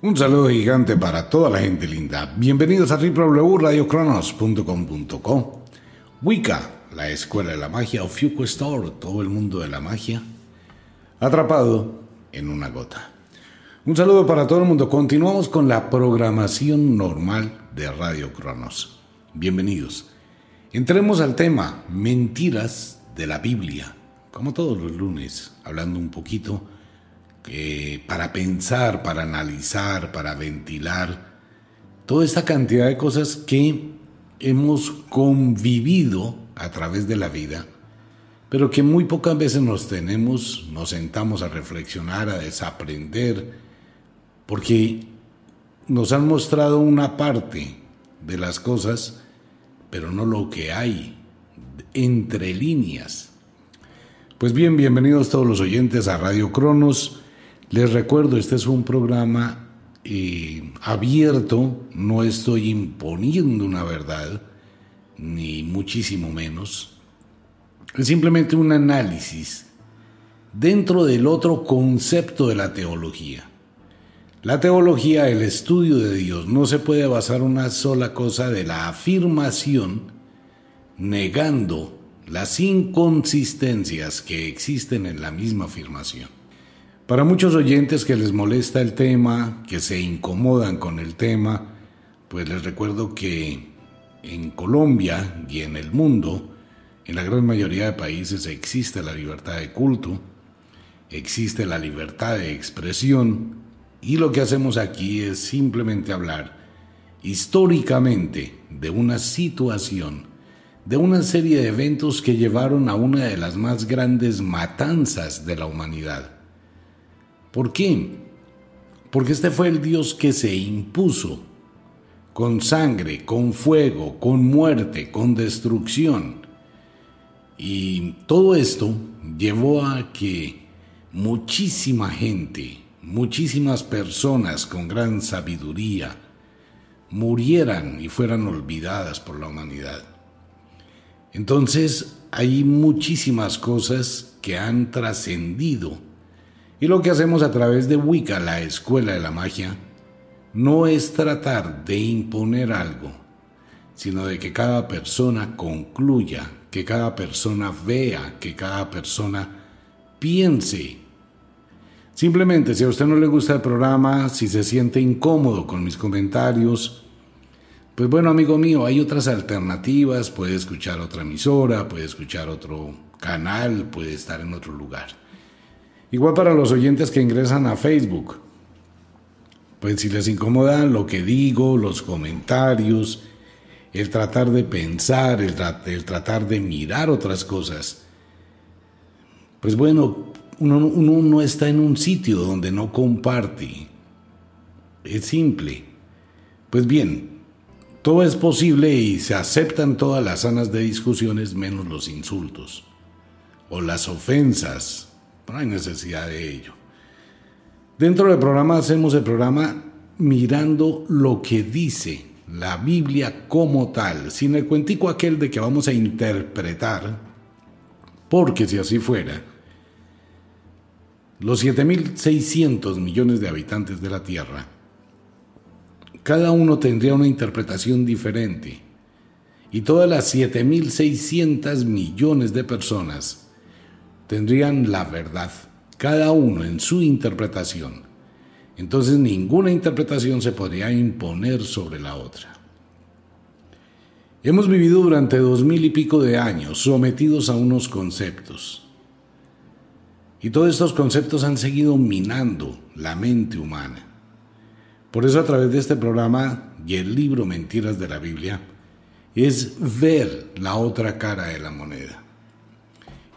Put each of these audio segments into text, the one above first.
Un saludo gigante para toda la gente linda. Bienvenidos a www.radiocronos.com.co. Wicca, la escuela de la magia, o Fuku Store, todo el mundo de la magia. Atrapado en una gota. Un saludo para todo el mundo. Continuamos con la programación normal de Radio Cronos. Bienvenidos. Entremos al tema mentiras de la Biblia. Como todos los lunes, hablando un poquito eh, para pensar, para analizar, para ventilar, toda esta cantidad de cosas que hemos convivido a través de la vida, pero que muy pocas veces nos tenemos, nos sentamos a reflexionar, a desaprender, porque nos han mostrado una parte de las cosas, pero no lo que hay entre líneas. Pues bien, bienvenidos todos los oyentes a Radio Cronos. Les recuerdo, este es un programa eh, abierto, no estoy imponiendo una verdad, ni muchísimo menos. Es simplemente un análisis dentro del otro concepto de la teología. La teología, el estudio de Dios, no se puede basar una sola cosa de la afirmación negando las inconsistencias que existen en la misma afirmación. Para muchos oyentes que les molesta el tema, que se incomodan con el tema, pues les recuerdo que en Colombia y en el mundo, en la gran mayoría de países existe la libertad de culto, existe la libertad de expresión y lo que hacemos aquí es simplemente hablar históricamente de una situación, de una serie de eventos que llevaron a una de las más grandes matanzas de la humanidad ¿Por qué? Porque este fue el Dios que se impuso con sangre, con fuego, con muerte, con destrucción. Y todo esto llevó a que muchísima gente, muchísimas personas con gran sabiduría, murieran y fueran olvidadas por la humanidad. Entonces hay muchísimas cosas que han trascendido y lo que hacemos a través de Wicca, la escuela de la magia, no es tratar de imponer algo, sino de que cada persona concluya, que cada persona vea, que cada persona piense. Simplemente, si a usted no le gusta el programa, si se siente incómodo con mis comentarios, pues bueno, amigo mío, hay otras alternativas, puede escuchar otra emisora, puede escuchar otro canal, puede estar en otro lugar. Igual para los oyentes que ingresan a Facebook. Pues si les incomoda lo que digo, los comentarios, el tratar de pensar, el, tratar de mirar otras cosas, pues bueno, uno, uno no está en un sitio donde no comparte. Es simple. Pues bien, todo es posible y se aceptan todas las sanas de discusiones menos los insultos o las ofensas no hay necesidad de ello. Dentro del programa hacemos el programa mirando lo que dice la Biblia como tal, sin el cuentico aquel de que vamos a interpretar, porque si así fuera, los 7.600 millones de habitantes de la Tierra, cada uno tendría una interpretación diferente, y todas las 7.600 millones de personas tendrían la verdad, cada uno en su interpretación. Entonces ninguna interpretación se podría imponer sobre la otra. Hemos vivido durante dos mil y pico de años sometidos a unos conceptos. Y todos estos conceptos han seguido minando la mente humana. Por eso a través de este programa y el libro Mentiras de la Biblia es ver la otra cara de la moneda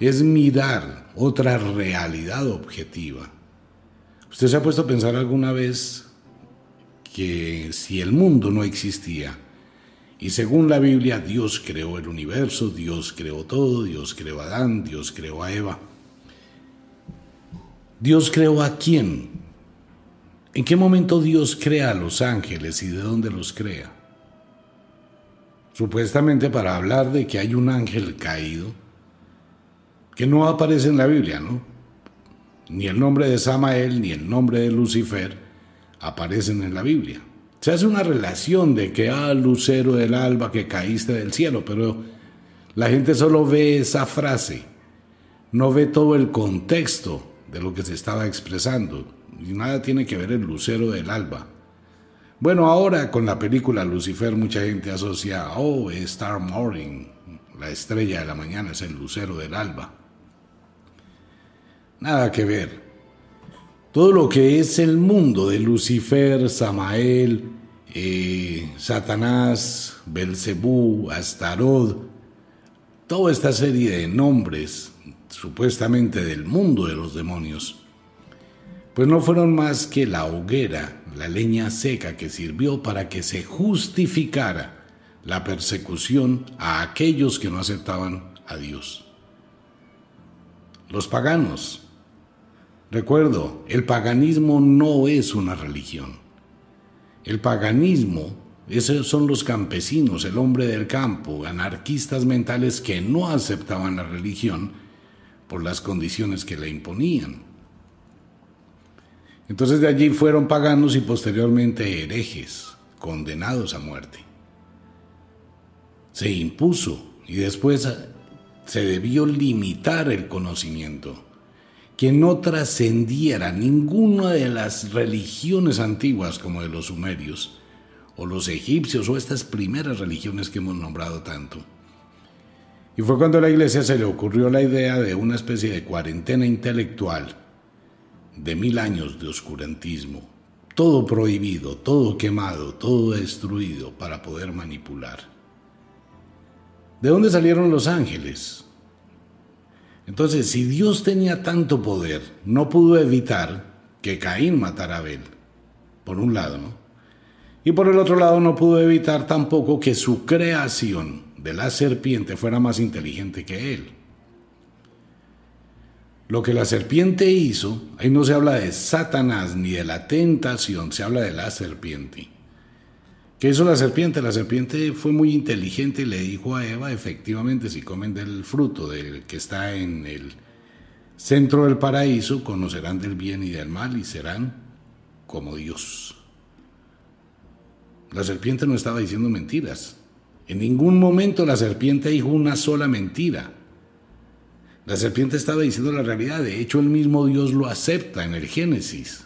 es mirar otra realidad objetiva. ¿Usted se ha puesto a pensar alguna vez que si el mundo no existía, y según la Biblia Dios creó el universo, Dios creó todo, Dios creó a Adán, Dios creó a Eva, ¿Dios creó a quién? ¿En qué momento Dios crea a los ángeles y de dónde los crea? Supuestamente para hablar de que hay un ángel caído, que no aparece en la Biblia, ¿no? Ni el nombre de Samael ni el nombre de Lucifer aparecen en la Biblia. Se hace una relación de que, ah, lucero del alba que caíste del cielo, pero la gente solo ve esa frase, no ve todo el contexto de lo que se estaba expresando, y nada tiene que ver el lucero del alba. Bueno, ahora con la película Lucifer mucha gente asocia, oh, Star Morning, la estrella de la mañana es el lucero del alba. Nada que ver. Todo lo que es el mundo de Lucifer, Samael, eh, Satanás, Belcebú, Astarot, toda esta serie de nombres supuestamente del mundo de los demonios, pues no fueron más que la hoguera, la leña seca que sirvió para que se justificara la persecución a aquellos que no aceptaban a Dios. Los paganos. Recuerdo, el paganismo no es una religión. El paganismo, esos son los campesinos, el hombre del campo, anarquistas mentales que no aceptaban la religión por las condiciones que le imponían. Entonces de allí fueron paganos y posteriormente herejes, condenados a muerte. Se impuso y después se debió limitar el conocimiento, que no trascendiera ninguna de las religiones antiguas como de los sumerios, o los egipcios, o estas primeras religiones que hemos nombrado tanto. Y fue cuando a la iglesia se le ocurrió la idea de una especie de cuarentena intelectual de mil años de oscurantismo, todo prohibido, todo quemado, todo destruido para poder manipular. ¿De dónde salieron los ángeles? Entonces, si Dios tenía tanto poder, no pudo evitar que Caín matara a Abel, por un lado, ¿no? Y por el otro lado, no pudo evitar tampoco que su creación de la serpiente fuera más inteligente que él. Lo que la serpiente hizo, ahí no se habla de Satanás ni de la tentación, se habla de la serpiente. ¿Qué hizo la serpiente? La serpiente fue muy inteligente y le dijo a Eva, efectivamente, si comen del fruto del que está en el centro del paraíso, conocerán del bien y del mal y serán como Dios. La serpiente no estaba diciendo mentiras. En ningún momento la serpiente dijo una sola mentira. La serpiente estaba diciendo la realidad, de hecho el mismo Dios lo acepta en el Génesis.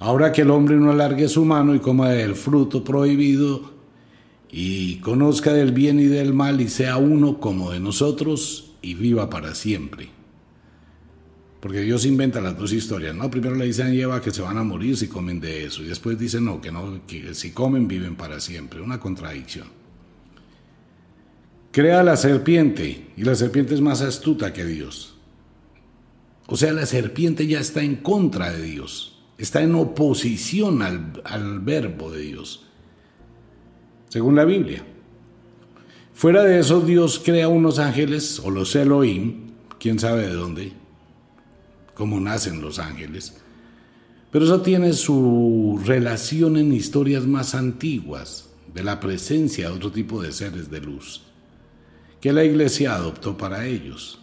Ahora que el hombre no alargue su mano y coma del fruto prohibido y conozca del bien y del mal y sea uno como de nosotros y viva para siempre. Porque Dios inventa las dos historias, ¿no? Primero le dicen a Eva que se van a morir si comen de eso y después dice no, que no, que si comen viven para siempre, una contradicción crea la serpiente y la serpiente es más astuta que Dios. O sea, la serpiente ya está en contra de Dios, está en oposición al, verbo de Dios, según la Biblia. Fuera de eso, Dios crea unos ángeles, o los Elohim, quién sabe de dónde, cómo nacen los ángeles, pero eso tiene su relación en historias más antiguas, de la presencia de otro tipo de seres de luz que la iglesia adoptó para ellos.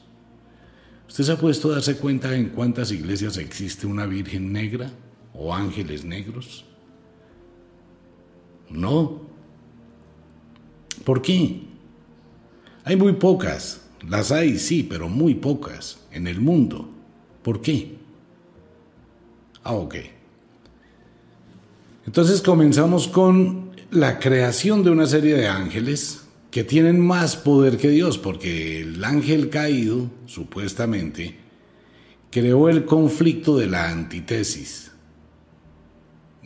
¿Usted se ha puesto a darse cuenta en cuántas iglesias existe una Virgen negra o ángeles negros? No. ¿Por qué? Hay muy pocas. Las hay, sí, pero muy pocas en el mundo. ¿Por qué? Ah, ok. Entonces comenzamos con la creación de una serie de ángeles que tienen más poder que Dios, porque el ángel caído, supuestamente, creó el conflicto de la antítesis.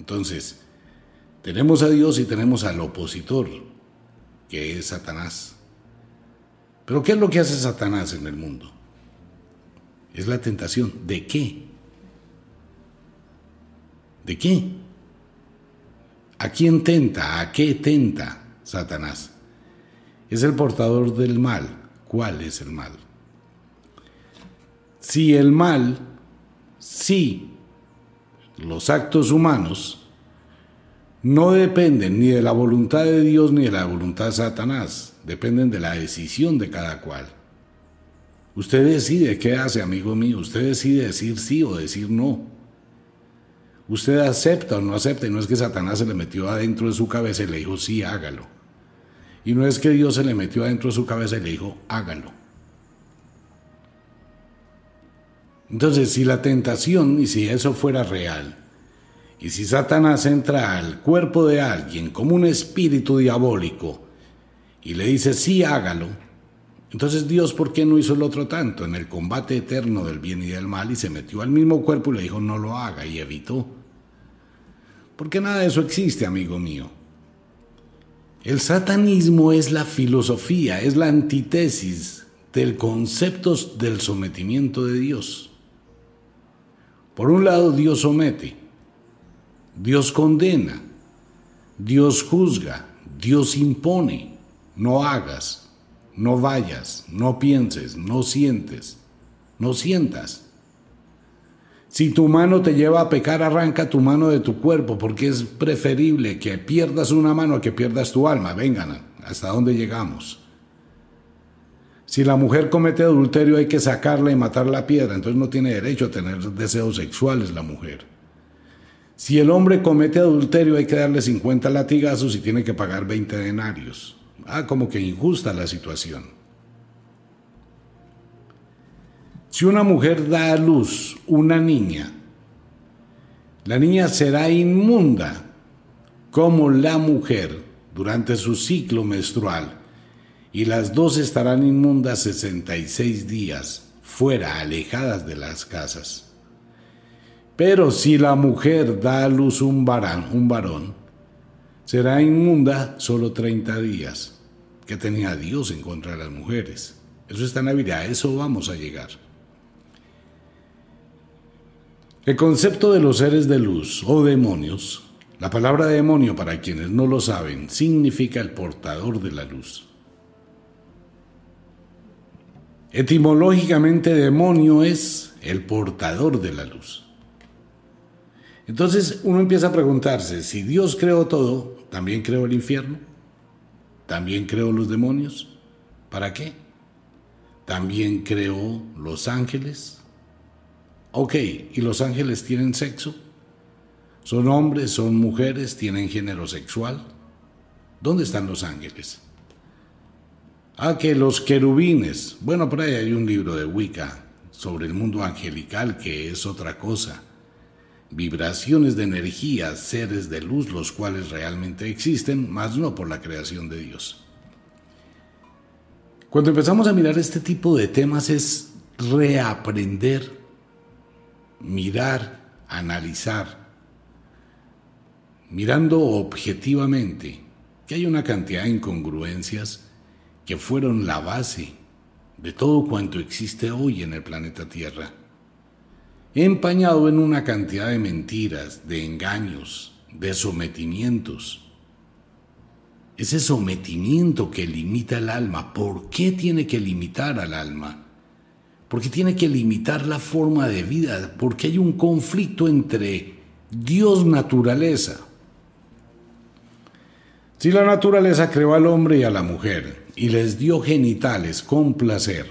Entonces, tenemos a Dios y tenemos al opositor, que es Satanás. Pero ¿qué es lo que hace Satanás en el mundo? Es la tentación. ¿De qué? ¿De qué? ¿A quién tenta? ¿A qué tenta Satanás? es el portador del mal. ¿Cuál es el mal? Si el mal, si los actos humanos no dependen ni de la voluntad de Dios ni de la voluntad de Satanás, dependen de la decisión de cada cual. Usted decide qué hace, amigo mío, usted decide decir sí o decir no. Usted acepta o no acepta, y no es que Satanás se le metió adentro de su cabeza y le dijo, sí, hágalo. Y no es que Dios se le metió adentro de su cabeza y le dijo, hágalo. Entonces, si la tentación y si eso fuera real, y si Satanás entra al cuerpo de alguien como un espíritu diabólico y le dice, sí, hágalo, entonces Dios, ¿por qué no hizo el otro tanto en el combate eterno del bien y del mal y se metió al mismo cuerpo y le dijo, no lo haga y evitó? Porque nada de eso existe, amigo mío. El satanismo es la filosofía, es la antítesis del concepto del sometimiento de Dios. Por un lado, Dios somete, Dios condena, Dios juzga, Dios impone, no hagas, no vayas, no pienses, no sientes, no sientas. Si tu mano te lleva a pecar, arranca tu mano de tu cuerpo, porque es preferible que pierdas una mano a que pierdas tu alma. Vengan, ¿hasta dónde llegamos? Si la mujer comete adulterio hay que sacarla y matar la piedra, entonces no tiene derecho a tener deseos sexuales la mujer. Si el hombre comete adulterio hay que darle 50 latigazos y tiene que pagar 20 denarios. Ah, como que injusta la situación. Si una mujer da a luz una niña, la niña será inmunda como la mujer durante su ciclo menstrual y las dos estarán inmundas 66 días, fuera, alejadas de las casas. Pero si la mujer da a luz un varón, un varón, será inmunda solo 30 días. que tenía Dios en contra de las mujeres? Eso está en la Biblia, a eso vamos a llegar. El concepto de los seres de luz o demonios, la palabra demonio para quienes no lo saben, significa el portador de la luz. Etimológicamente demonio es el portador de la luz. Entonces uno empieza a preguntarse, si Dios creó todo, ¿también creó el infierno? ¿También creó los demonios? ¿Para qué? ¿También creó los ángeles? Ok, ¿y los ángeles tienen sexo? ¿Son hombres, son mujeres, tienen género sexual? ¿Dónde están los ángeles? Ah, que los querubines. Bueno, por ahí hay un libro de Wicca sobre el mundo angelical que es otra cosa. Vibraciones de energía, seres de luz, los cuales realmente existen, más no por la creación de Dios. Cuando empezamos a mirar este tipo de temas es reaprender, mirar, analizar, mirando objetivamente que hay una cantidad de incongruencias que fueron la base de todo cuanto existe hoy en el planeta Tierra, empañado en una cantidad de mentiras, de engaños, de sometimientos. Ese sometimiento que limita el alma, ¿por qué tiene que limitar al alma? Porque tiene que limitar la forma de vida, porque hay un conflicto entre Dios naturaleza. Si la naturaleza creó al hombre y a la mujer, y les dio genitales con placer,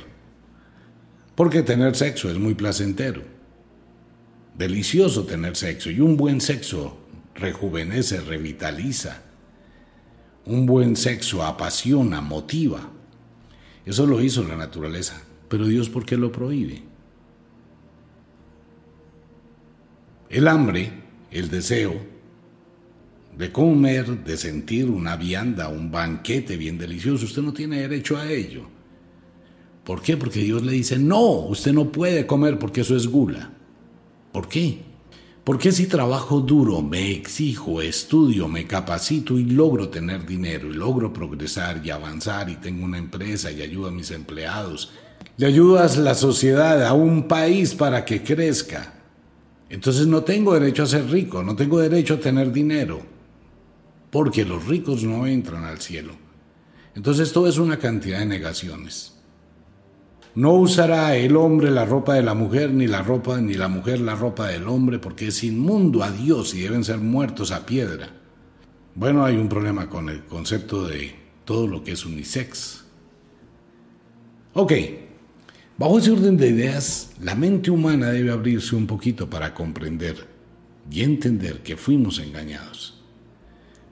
porque tener sexo es muy placentero, delicioso tener sexo, y un buen sexo rejuvenece, revitaliza, un buen sexo apasiona, motiva. Eso lo hizo la naturaleza, pero Dios ¿por qué lo prohíbe? El hambre, el deseo, de comer, de sentir una vianda, un banquete bien delicioso. Usted no tiene derecho a ello. ¿Por qué? Porque Dios le dice, no, usted no puede comer porque eso es gula. ¿Por qué? Porque si trabajo duro, me exijo, estudio, me capacito y logro tener dinero y logro progresar y avanzar y tengo una empresa y ayudo a mis empleados, le ayudas a la sociedad, a un país para que crezca. Entonces no tengo derecho a ser rico, no tengo derecho a tener dinero porque los ricos no entran al cielo. Entonces todo es una cantidad de negaciones. No usará el hombre la ropa de la mujer, ni la ropa, ni la mujer la ropa del hombre, porque es inmundo a Dios y deben ser muertos a piedra. Bueno, hay un problema con el concepto de todo lo que es unisex. Ok, bajo ese orden de ideas, la mente humana debe abrirse un poquito para comprender y entender que fuimos engañados.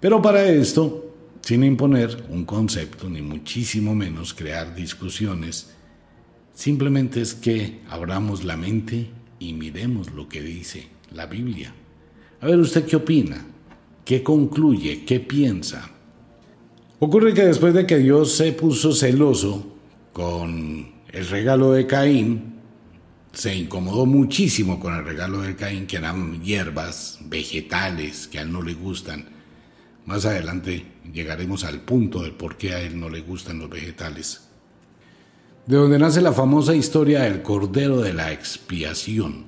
Pero para esto, sin imponer un concepto, ni muchísimo menos crear discusiones, simplemente es que abramos la mente y miremos lo que dice la Biblia. A ver, ¿usted qué opina? ¿Qué concluye? ¿Qué piensa? Ocurre que después de que Dios se puso celoso con el regalo de Caín, se incomodó muchísimo con el regalo de Caín, que eran hierbas, vegetales, que a él no le gustan. Más adelante llegaremos al punto de por qué a él no le gustan los vegetales. De donde nace la famosa historia del Cordero de la Expiación.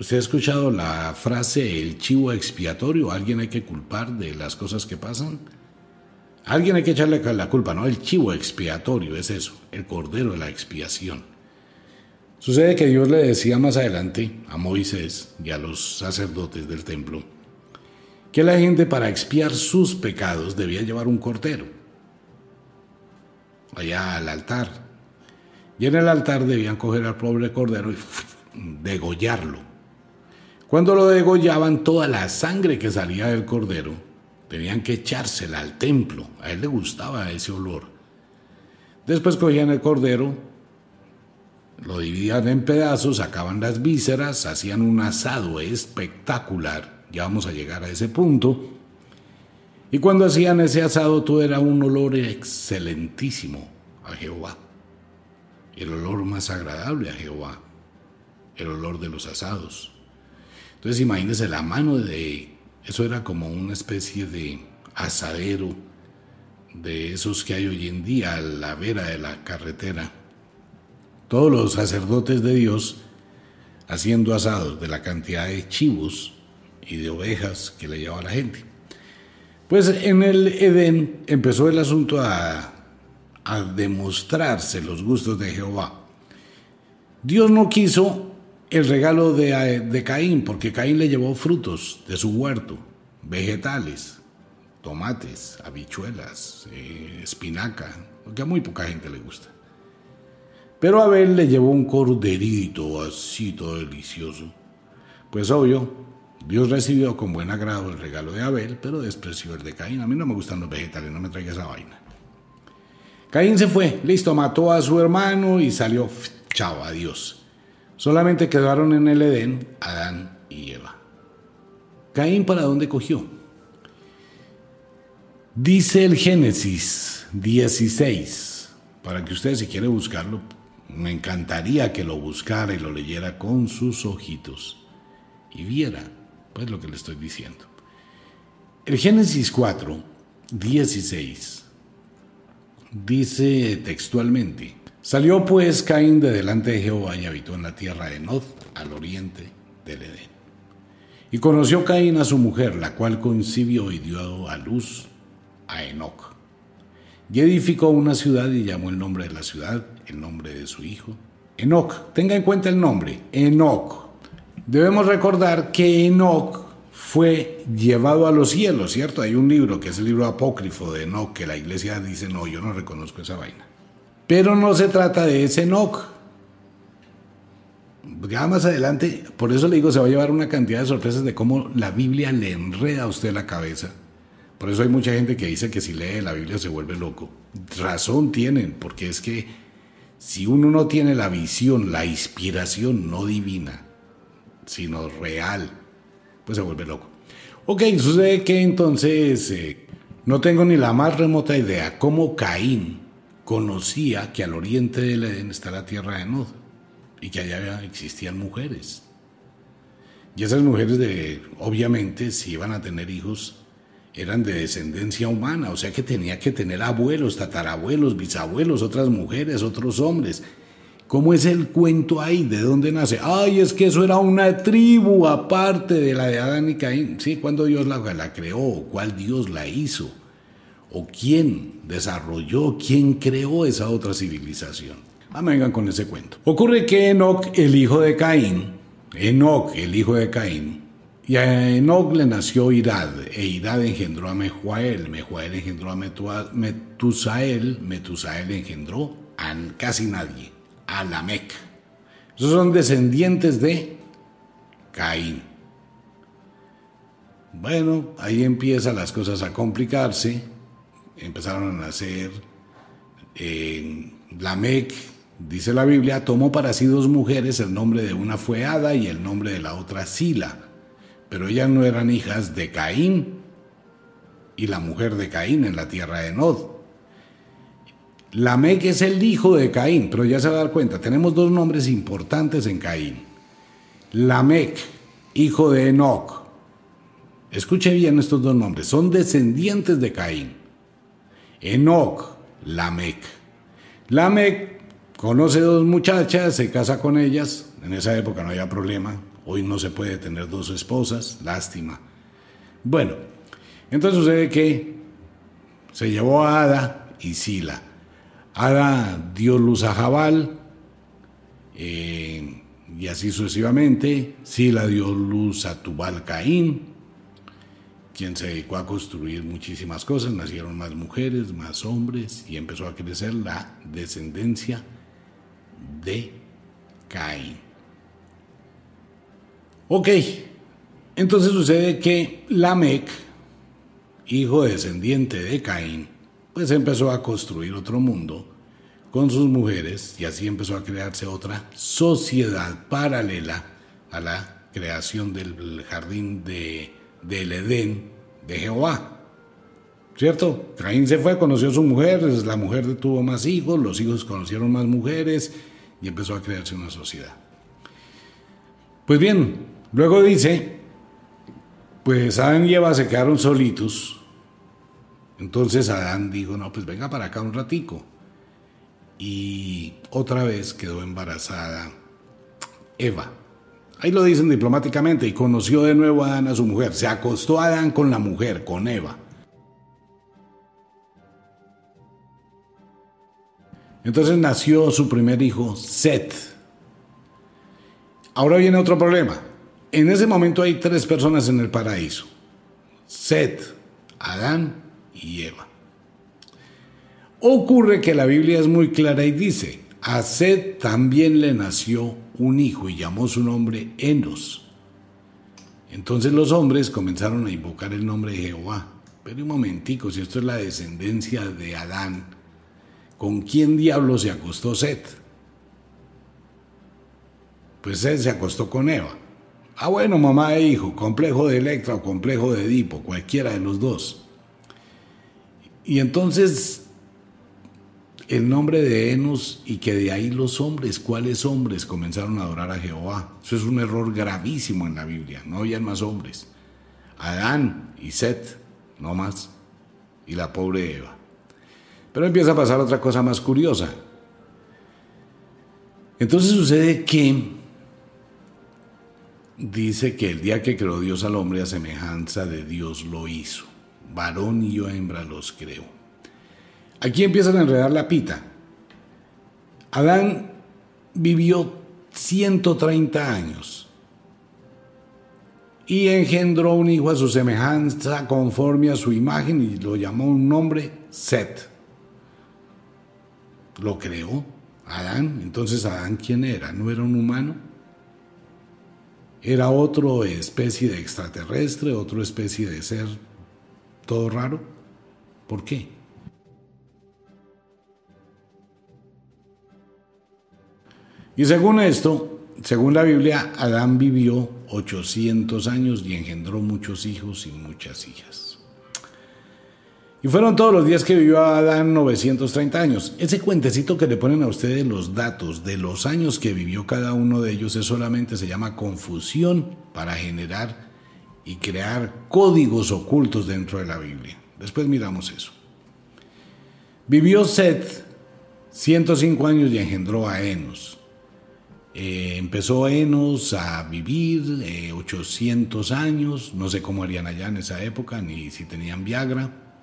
¿Usted ha escuchado la frase el chivo expiatorio? ¿Alguien hay que culpar de las cosas que pasan? Alguien hay que echarle la culpa, ¿no? El chivo expiatorio es eso, el cordero de la expiación. Sucede que Dios le decía más adelante a Moisés y a los sacerdotes del templo que la gente para expiar sus pecados debía llevar un cordero allá al altar. Y en el altar debían coger al pobre cordero y degollarlo. Cuando lo degollaban, toda la sangre que salía del cordero Tenían que echársela al templo. A él le gustaba ese olor. Después cogían el cordero, lo dividían en pedazos, sacaban las vísceras, hacían un asado espectacular. Ya vamos a llegar a ese punto. Y cuando hacían ese asado, todo era un olor excelentísimo a Jehová. El olor más agradable a Jehová. El olor de los asados. Entonces imagínense la mano de eso era como una especie de asadero de esos que hay hoy en día a la vera de la carretera. Todos los sacerdotes de Dios haciendo asados de la cantidad de chivos y de ovejas que le llevaba la gente. Pues en el Edén empezó el asunto a, demostrarse los gustos de Jehová. Dios no quiso el regalo de, Caín, porque Caín le llevó frutos de su huerto, vegetales, tomates, habichuelas, eh, espinaca, lo que a muy poca gente le gusta. Pero Abel le llevó un corderito así todo delicioso. Pues obvio, Dios recibió con buen agrado el regalo de Abel, pero despreció el de Caín. A mí no me gustan los vegetales, no me traiga esa vaina. Caín se fue, listo, mató a su hermano y salió, chao, adiós. Solamente quedaron en el Edén Adán y Eva. Caín para dónde cogió? Dice el Génesis 16, para que usted si quiere buscarlo, me encantaría que lo buscara y lo leyera con sus ojitos y viera pues lo que le estoy diciendo. El Génesis 4, 16 dice textualmente, Salió pues Caín de delante de Jehová y habitó en la tierra de Nod, al oriente del Edén. Y conoció Caín a su mujer, la cual concibió y dio a luz a Enoc. Y edificó una ciudad y llamó el nombre de la ciudad, el nombre de su hijo, Enoc. Tenga en cuenta el nombre, Enoc. Debemos recordar que Enoc fue llevado a los cielos, ¿cierto? Hay un libro que es el libro apócrifo de Enoc que la iglesia dice, no, yo no reconozco esa vaina. Pero no se trata de ese Enoch. Ya más adelante, por eso le digo, se va a llevar una cantidad de sorpresas de cómo la Biblia le enreda a usted la cabeza. Por eso hay mucha gente que dice que si lee la Biblia se vuelve loco. Razón tienen, porque es que si uno no tiene la visión, la inspiración no divina, sino real, pues se vuelve loco. Ok, sucede que entonces eh, no tengo ni la más remota idea cómo Caín conocía que al oriente del Edén está la tierra de Nod y que allá existían mujeres. Y esas mujeres, de, obviamente, si iban a tener hijos, eran de descendencia humana, o sea que tenía que tener abuelos, tatarabuelos, bisabuelos, otras mujeres, otros hombres. ¿Cómo es el cuento ahí? ¿De dónde nace? Ay, es que eso era una tribu aparte de la de Adán y Caín. Sí, cuando Dios la, la creó, cuál Dios la hizo o quién desarrolló, quién creó esa otra civilización. Ah, vengan con ese cuento. Ocurre que Enoch, el hijo de Caín, Enoch, el hijo de Caín, y a Enoch le nació Irad, e Irad engendró a Mehuael, Mehuael engendró a Metusael, Metusael engendró a casi nadie, a Lamec. Esos son descendientes de Caín. Bueno, ahí empiezan las cosas a complicarse. Empezaron a nacer eh, Lamec, dice la Biblia, tomó para sí dos mujeres, el nombre de una fue Ada y el nombre de la otra Sila, pero ellas no eran hijas de Caín y la mujer de Caín en la tierra de Nod. Lamec es el hijo de Caín, pero ya se va a dar cuenta, tenemos dos nombres importantes en Caín. Lamec, hijo de Enoch. Escuche bien estos dos nombres, son descendientes de Caín. Enoch, Lamec. Lamec conoce dos muchachas, se casa con ellas, en esa época no había problema, hoy no se puede tener dos esposas, lástima. Bueno, entonces sucede que se llevó a Ada y Sila. Ada dio luz a Jabal, eh, y así sucesivamente. Sila dio luz a Tubal Caín, quien se dedicó a construir muchísimas cosas. Nacieron más mujeres, más hombres, y empezó a crecer la descendencia de Caín. Ok, entonces sucede que Lamec, hijo descendiente de Caín, pues empezó a construir otro mundo con sus mujeres y así empezó a crearse otra sociedad paralela a la creación del jardín de, del Edén de Jehová. ¿Cierto? Caín se fue, conoció a su mujer, la mujer tuvo más hijos, los hijos conocieron más mujeres y empezó a crearse una sociedad. Pues bien, luego dice, pues Adán y Eva se quedaron solitos. Entonces Adán dijo, no, pues venga para acá un ratico y otra vez quedó embarazada Eva. Ahí lo dicen diplomáticamente y conoció de nuevo a Adán a su mujer. Se acostó Adán con la mujer, con Eva. Entonces nació su primer hijo, Set. Ahora viene otro problema. En ese momento hay tres personas en el paraíso. Set, Adán y Eva. Ocurre que la Biblia es muy clara y dice, a Sed también le nació un hijo y llamó su nombre Enos. Entonces los hombres comenzaron a invocar el nombre de Jehová. Pero un momentico, si esto es la descendencia de Adán, ¿con quién diablo se acostó Set? Pues Seth se acostó con Eva. Ah, bueno, mamá e hijo, complejo de Electra o complejo de Edipo, cualquiera de los dos. Y entonces el nombre de Enos y que de ahí los hombres, ¿cuáles hombres comenzaron a adorar a Jehová? Eso es un error gravísimo en la Biblia, no habían más hombres. Adán y Set, no más, y la pobre Eva. Pero empieza a pasar otra cosa más curiosa. Entonces sucede que dice que el día que creó Dios al hombre a semejanza de Dios lo hizo. Varón y hembra los creó. Aquí empiezan a enredar la pita. Adán vivió 130 años y engendró un hijo a su semejanza conforme a su imagen y lo llamó un nombre Set. Lo creó Adán. Entonces Adán quién era? ¿No era un humano? ¿Era otra especie de extraterrestre, otra especie de ser todo raro? ¿Por qué? Y según esto, según la Biblia, Adán vivió 800 años y engendró muchos hijos y muchas hijas. Y fueron todos los días que vivió Adán 930 años. Ese cuentecito que le ponen a ustedes los datos de los años que vivió cada uno de ellos es solamente se llama confusión para generar y crear códigos ocultos dentro de la Biblia. Después miramos eso. Vivió Seth 105 años y engendró a Enos. Eh, empezó Enos a vivir 800 eh, años, no sé cómo harían allá en esa época, ni si tenían Viagra.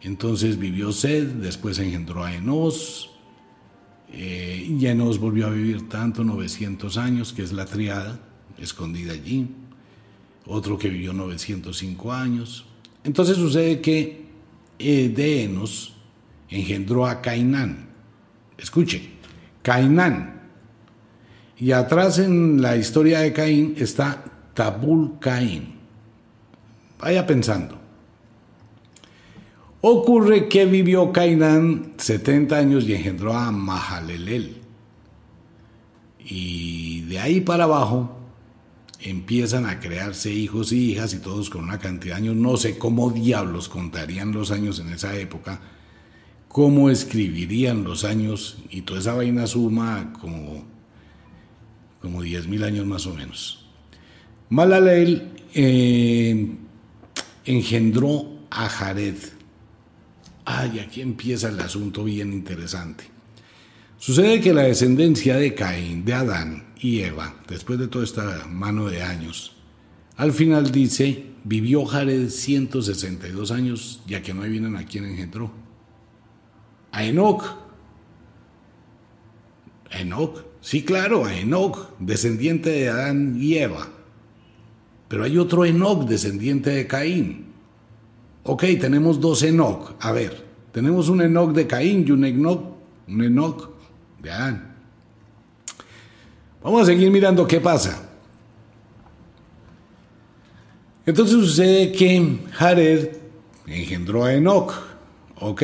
Entonces vivió Sed, después engendró a Enos, eh, y Enos volvió a vivir tanto, 900 años, que es la triada, escondida allí. Otro que vivió 905 años. Entonces sucede que de Enos engendró a Cainán. Escuche, Cainán Y atrás en la historia de Caín está Tabul Caín. Vaya pensando. Ocurre que vivió Cainán 70 años y engendró a Mahalalel. Y de ahí para abajo empiezan a crearse hijos y hijas y todos con una cantidad de años. No sé cómo diablos contarían los años en esa época, cómo escribirían los años y toda esa vaina suma como, como 10.000 años más o menos. Malalel eh, engendró a Jared. Ay, aquí empieza el asunto bien interesante. Sucede que la descendencia de Caín, de Adán y Eva, después de toda esta mano de años, al final dice, vivió Jared 162 años, ya que no vienen a quien engendró. A Enoch. A Enoch, sí, claro, a Enoch, descendiente de Adán y Eva. Pero hay otro Enoch, descendiente de Caín. Ok, tenemos dos Enoch. A ver, tenemos un Enoch de Caín y un Enoch, un Enoch de Adán. Vamos a seguir mirando qué pasa. Entonces sucede que Jared engendró a Enoch. Ok.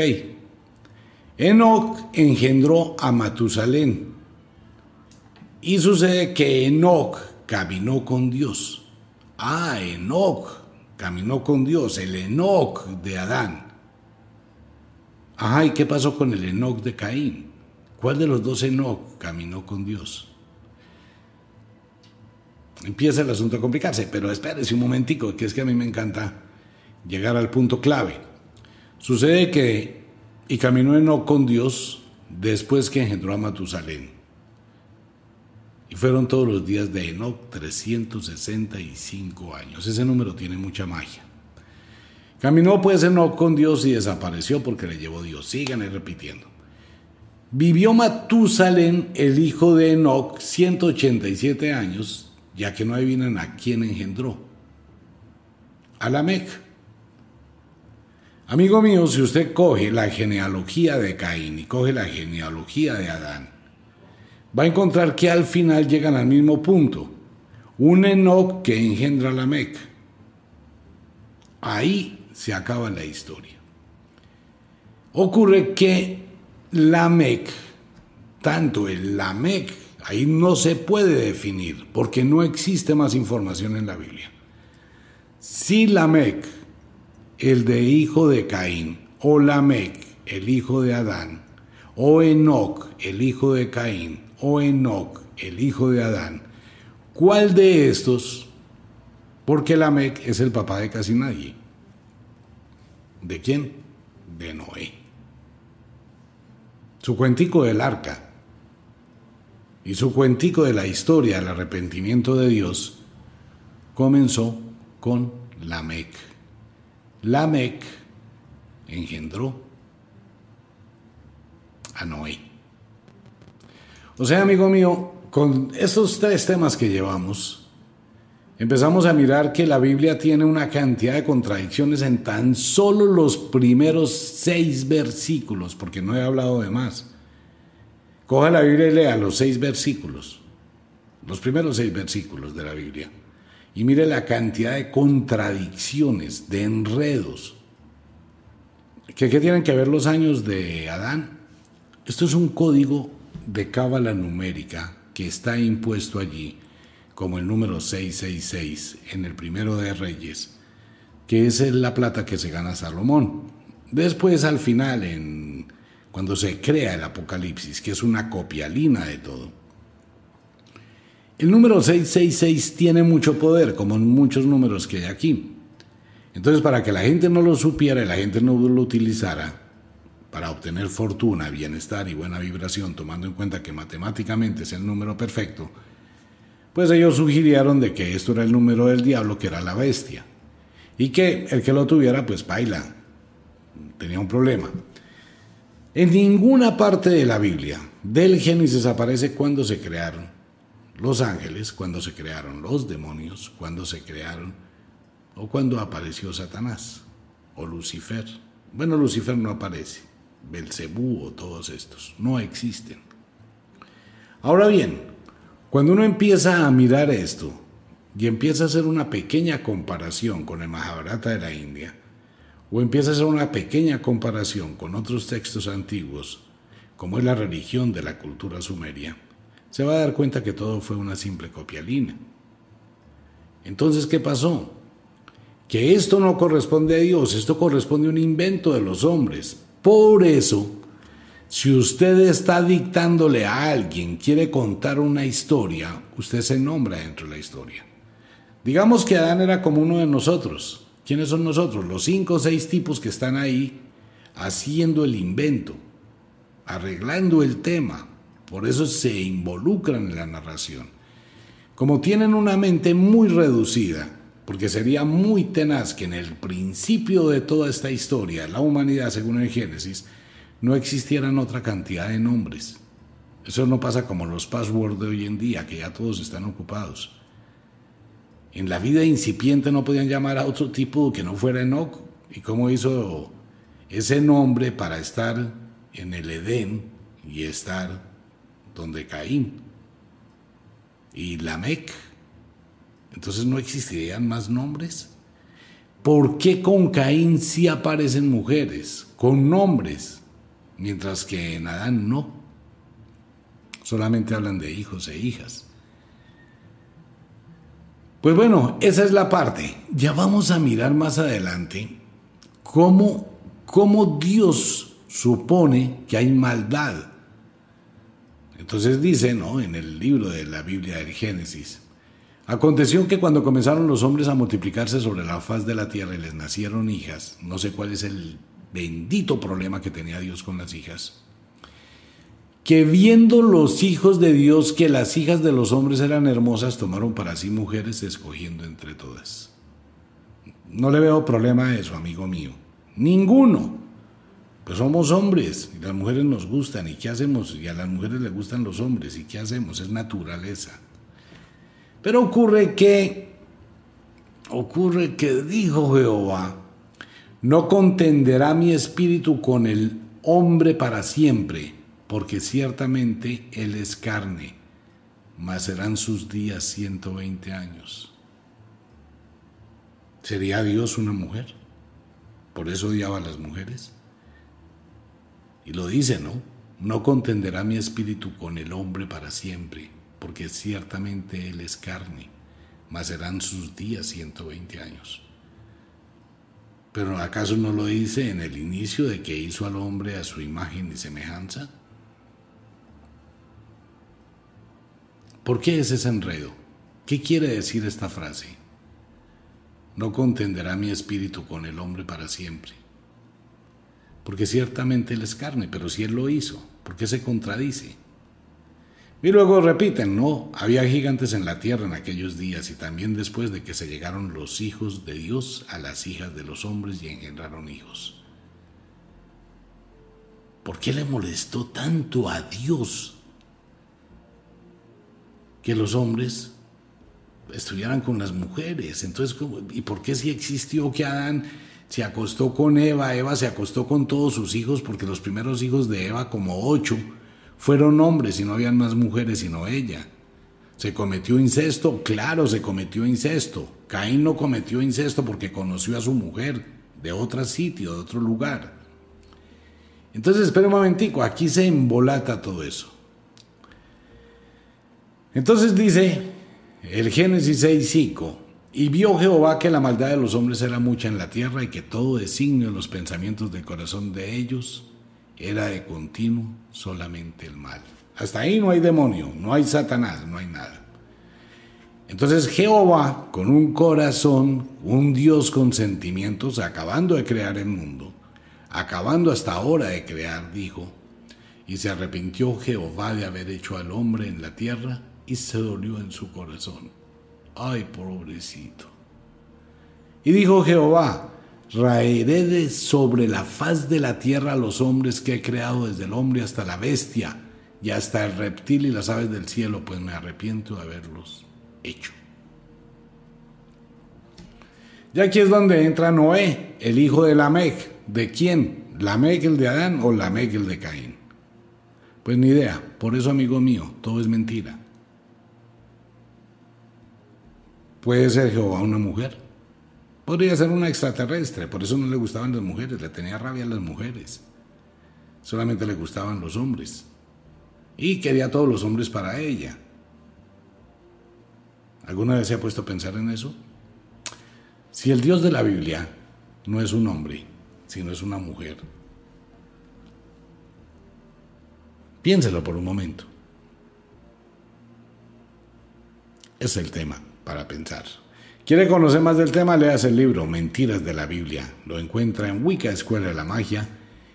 Enoch engendró a Matusalén. Y sucede que Enoch caminó con Dios. Ah, Enoch caminó con Dios, el Enoch de Adán. Ajá, ¿y qué pasó con el Enoch de Caín? ¿Cuál de los dos Enoch caminó con Dios? Empieza el asunto a complicarse, pero espérese un momentico, que es que a mí me encanta llegar al punto clave. Sucede que, y caminó Enoch con Dios después que engendró a Matusalén. Y fueron todos los días de Enoch 365 años. Ese número tiene mucha magia. Caminó pues Enoch con Dios y desapareció porque le llevó Dios. Sigan repitiendo. Vivió Matusalén, el hijo de Enoch, 187 años, ya que no adivinan a quién engendró. A Lamec. Amigo mío, si usted coge la genealogía de Caín y coge la genealogía de Adán, va a encontrar que al final llegan al mismo punto. Un Enoch que engendra a Lamec. Ahí se acaba la historia. Ocurre que Lamec, tanto el Lamec, ahí no se puede definir porque no existe más información en la Biblia. Si Lamec, el de hijo de Caín, o Lamec, el hijo de Adán, o Enoch, el hijo de Caín, o Enoch, el hijo de Adán, ¿cuál de estos? Porque Lamec es el papá de casi nadie. ¿De quién? De Noé su cuentico del arca y su cuentico de la historia del arrepentimiento de Dios comenzó con Lamec. Lamec engendró a Noé. O sea, amigo mío, con estos tres temas que llevamos, empezamos a mirar que la Biblia tiene una cantidad de contradicciones en tan solo los primeros seis versículos, porque no he hablado de más. Coja la Biblia y lea los seis versículos, los primeros seis versículos de la Biblia, y mire la cantidad de contradicciones, de enredos. ¿Qué, qué tienen que ver los años de Adán? Esto es un código de cábala numérica que está impuesto allí como el número 666 en el primero de Reyes, que es la plata que se gana Salomón. Después al final, en, cuando se crea el Apocalipsis, que es una copialina de todo. El número 666 tiene mucho poder, como muchos números que hay aquí. Entonces, para que la gente no lo supiera y la gente no lo utilizara para obtener fortuna, bienestar y buena vibración, tomando en cuenta que matemáticamente es el número perfecto, pues ellos sugirieron de que esto era el número del diablo, que era la bestia, y que el que lo tuviera, pues baila, tenía un problema. En ninguna parte de la Biblia del Génesis aparece cuando se crearon los ángeles, cuando se crearon los demonios, cuando se crearon o cuando apareció Satanás o Lucifer. Bueno, Lucifer no aparece, Belcebú o todos estos no existen. Ahora bien, Cuando uno empieza a mirar esto y empieza a hacer una pequeña comparación con el Mahabharata de la India, o empieza a hacer una pequeña comparación con otros textos antiguos, como es la religión de la cultura sumeria, se va a dar cuenta que todo fue una simple copialina. Entonces, ¿qué pasó? Que esto no corresponde a Dios, esto corresponde a un invento de los hombres. Por eso, si usted está dictándole a alguien, quiere contar una historia, usted se nombra dentro de la historia. Digamos que Adán era como uno de nosotros. ¿Quiénes son nosotros? Los cinco o seis tipos que están ahí haciendo el invento, arreglando el tema. Por eso se involucran en la narración. Como tienen una mente muy reducida, porque sería muy tenaz que en el principio de toda esta historia, la humanidad, según el Génesis, no existieran otra cantidad de nombres. Eso no pasa como los passwords de hoy en día, que ya todos están ocupados. En la vida incipiente no podían llamar a otro tipo que no fuera Enoch. ¿Y cómo hizo ese nombre para estar en el Edén y estar donde Caín? Y Lamec. Entonces no existirían más nombres. ¿Por qué con Caín sí aparecen mujeres, con nombres, mientras que en Adán no? Solamente hablan de hijos e hijas. Pues bueno, esa es la parte. Ya vamos a mirar más adelante cómo, cómo Dios supone que hay maldad. Entonces dice, ¿no? En el libro de la Biblia del Génesis, aconteció que cuando comenzaron los hombres a multiplicarse sobre la faz de la tierra y les nacieron hijas, no sé cuál es el bendito problema que tenía Dios con las hijas, que viendo los hijos de Dios que las hijas de los hombres eran hermosas, tomaron para sí mujeres escogiendo entre todas. No le veo problema a eso, amigo mío. Ninguno. Pues somos hombres y las mujeres nos gustan. ¿Y qué hacemos? Y a las mujeres les gustan los hombres. ¿Y qué hacemos? Es naturaleza. Pero ocurre que, ocurre que dijo Jehová, no contenderá mi espíritu con el hombre para siempre porque ciertamente Él es carne, mas serán sus días 120 años. ¿Sería Dios una mujer? ¿Por eso odiaba a las mujeres? Y lo dice, ¿no? No contenderá mi espíritu con el hombre para siempre, porque ciertamente Él es carne, mas serán sus días 120 años. Pero ¿acaso no lo dice en el inicio de que hizo al hombre a su imagen y semejanza? ¿Por qué es ese enredo? ¿Qué quiere decir esta frase? No contenderá mi espíritu con el hombre para siempre. Porque ciertamente él es carne, pero si él lo hizo, ¿por qué se contradice? Y luego repiten, no, había gigantes en la tierra en aquellos días y también después de que se llegaron los hijos de Dios a las hijas de los hombres y engendraron hijos. ¿Por qué le molestó tanto a Dios que los hombres estuvieran con las mujeres. Entonces, ¿y por qué si existió que Adán se acostó con Eva? Eva se acostó con todos sus hijos porque los primeros hijos de Eva, como ocho, fueron hombres y no habían más mujeres sino ella. ¿Se cometió incesto? Claro, se cometió incesto. Caín no cometió incesto porque conoció a su mujer de otro sitio, de otro lugar. Entonces, espera un momentico, aquí se embolata todo eso. Entonces dice el Génesis 6:5, y vio Jehová que la maldad de los hombres era mucha en la tierra y que todo designio de los pensamientos del corazón de ellos era de continuo solamente el mal. Hasta ahí no hay demonio, no hay Satanás, no hay nada. Entonces Jehová, con un corazón, un Dios con sentimientos, acabando de crear el mundo, acabando hasta ahora de crear, dijo, y se arrepintió Jehová de haber hecho al hombre en la tierra y se dolió en su corazón. Ay, pobrecito. Y dijo Jehová, raeré sobre la faz de la tierra a los hombres que he creado desde el hombre hasta la bestia y hasta el reptil y las aves del cielo, pues me arrepiento de haberlos hecho. Y aquí es donde entra Noé, el hijo de Lamec. ¿De quién? ¿Lamec el de Adán o Lamec el de Caín? Pues ni idea. Por eso, amigo mío, todo es mentira. Puede ser Jehová una mujer. Podría ser una extraterrestre, por eso no le gustaban las mujeres, le tenía rabia a las mujeres. Solamente le gustaban los hombres. Y quería a todos los hombres para ella. ¿Alguna vez se ha puesto a pensar en eso? Si el Dios de la Biblia no es un hombre, sino es una mujer, piénselo por un momento. Es el tema para pensar. ¿Quiere conocer más del tema? Leas el libro Mentiras de la Biblia. Lo encuentra en Wicca Escuela de la Magia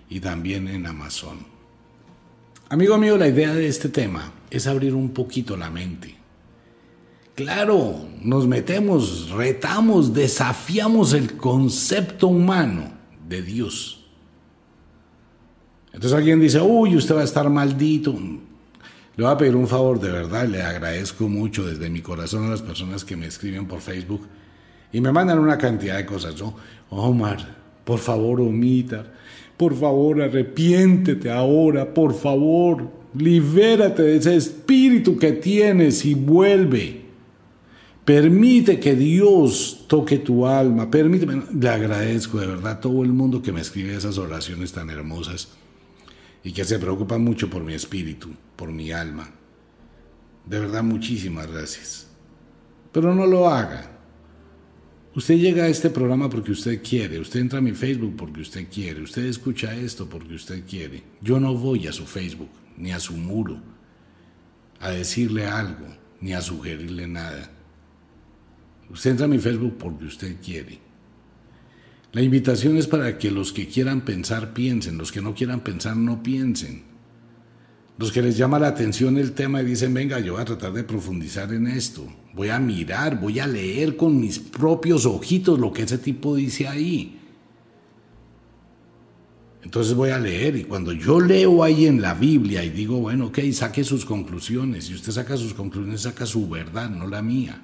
y también en Amazon. Amigo mío, la idea de este tema es abrir un poquito la mente. Claro, nos metemos, retamos, desafiamos el concepto humano de Dios. Entonces alguien dice, uy, usted va a estar maldito. Le voy a pedir un favor de verdad, le agradezco mucho desde mi corazón a las personas que me escriben por Facebook y me mandan una cantidad de cosas. Omar, por favor, omita, por favor, arrepiéntete ahora, por favor, libérate de ese espíritu que tienes y vuelve. Permite que Dios toque tu alma. Permíteme, le agradezco de verdad a todo el mundo que me escribe esas oraciones tan hermosas y que se preocupa mucho por mi espíritu, por mi alma. De verdad, muchísimas gracias. Pero no lo haga. Usted llega a este programa porque usted quiere, usted entra a mi Facebook porque usted quiere, usted escucha esto porque usted quiere. Yo no voy a su Facebook, ni a su muro, a decirle algo, ni a sugerirle nada. Usted entra a mi Facebook porque usted quiere. La invitación es para que los que quieran pensar piensen, los que no quieran pensar no piensen. Los que les llama la atención el tema y dicen, venga, yo voy a tratar de profundizar en esto, voy a mirar, voy a leer con mis propios ojitos lo que ese tipo dice ahí. Entonces voy a leer y cuando yo leo ahí en la Biblia y digo, bueno, ok, saque sus conclusiones, si usted saca sus conclusiones, saca su verdad, no la mía.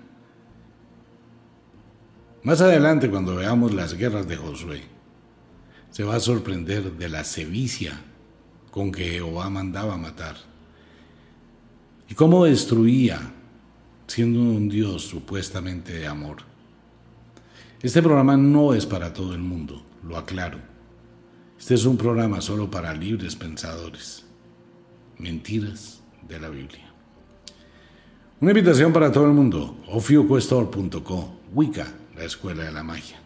Más adelante, cuando veamos las guerras de Josué, se va a sorprender de la sevicia con que Jehová mandaba matar y cómo destruía, siendo un Dios supuestamente de amor. Este programa no es para todo el mundo, lo aclaro. Este es un programa solo para libres pensadores. Mentiras de la Biblia. Una invitación para todo el mundo. ofiuquestor.co, Wicca, la escuela de la magia.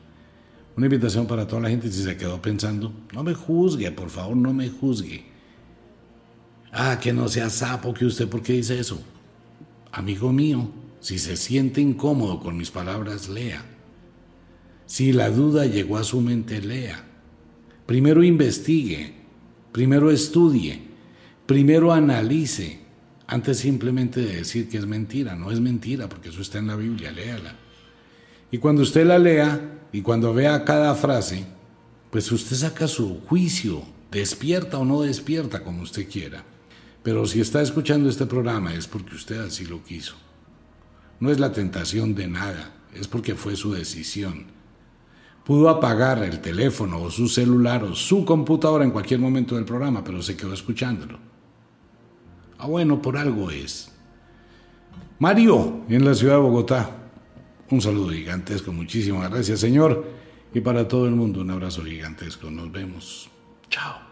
Una invitación para toda la gente si se quedó pensando, no me juzgue, por favor, no me juzgue. Ah, que no sea sapo que usted, ¿por qué dice eso? Amigo mío, si se siente incómodo con mis palabras, lea. Si la duda llegó a su mente, lea. Primero investigue, primero estudie, primero analice, antes simplemente de decir que es mentira. No es mentira, porque eso está en la Biblia, léala. Y cuando usted la lea y cuando vea cada frase, pues usted saca su juicio, despierta o no despierta como usted quiera. Pero si está escuchando este programa es porque usted así lo quiso. No es la tentación de nada, es porque fue su decisión. Pudo apagar el teléfono o su celular o su computadora en cualquier momento del programa, pero se quedó escuchándolo. Ah, bueno, por algo es. Mario, en la ciudad de Bogotá. Un saludo gigantesco, muchísimas gracias Señor. Y para todo el mundo un abrazo gigantesco. Nos vemos. Chao.